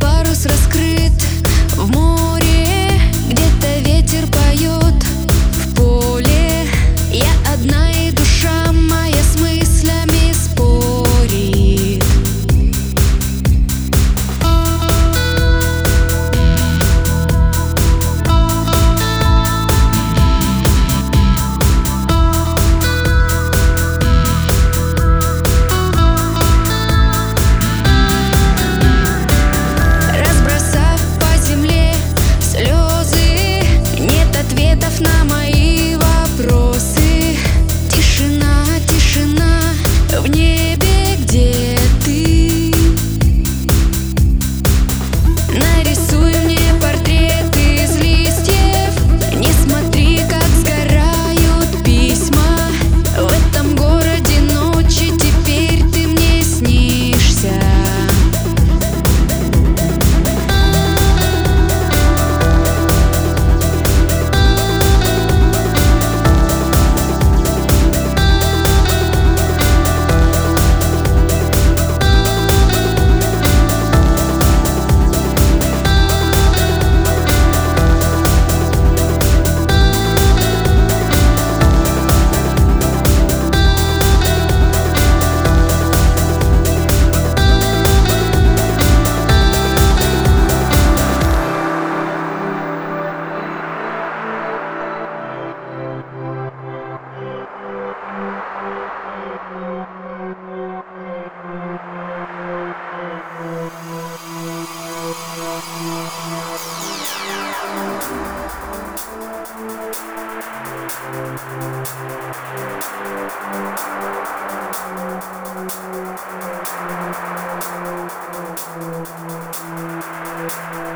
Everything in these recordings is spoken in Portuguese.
Парус раскрыт в море.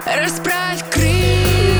Расправь крылья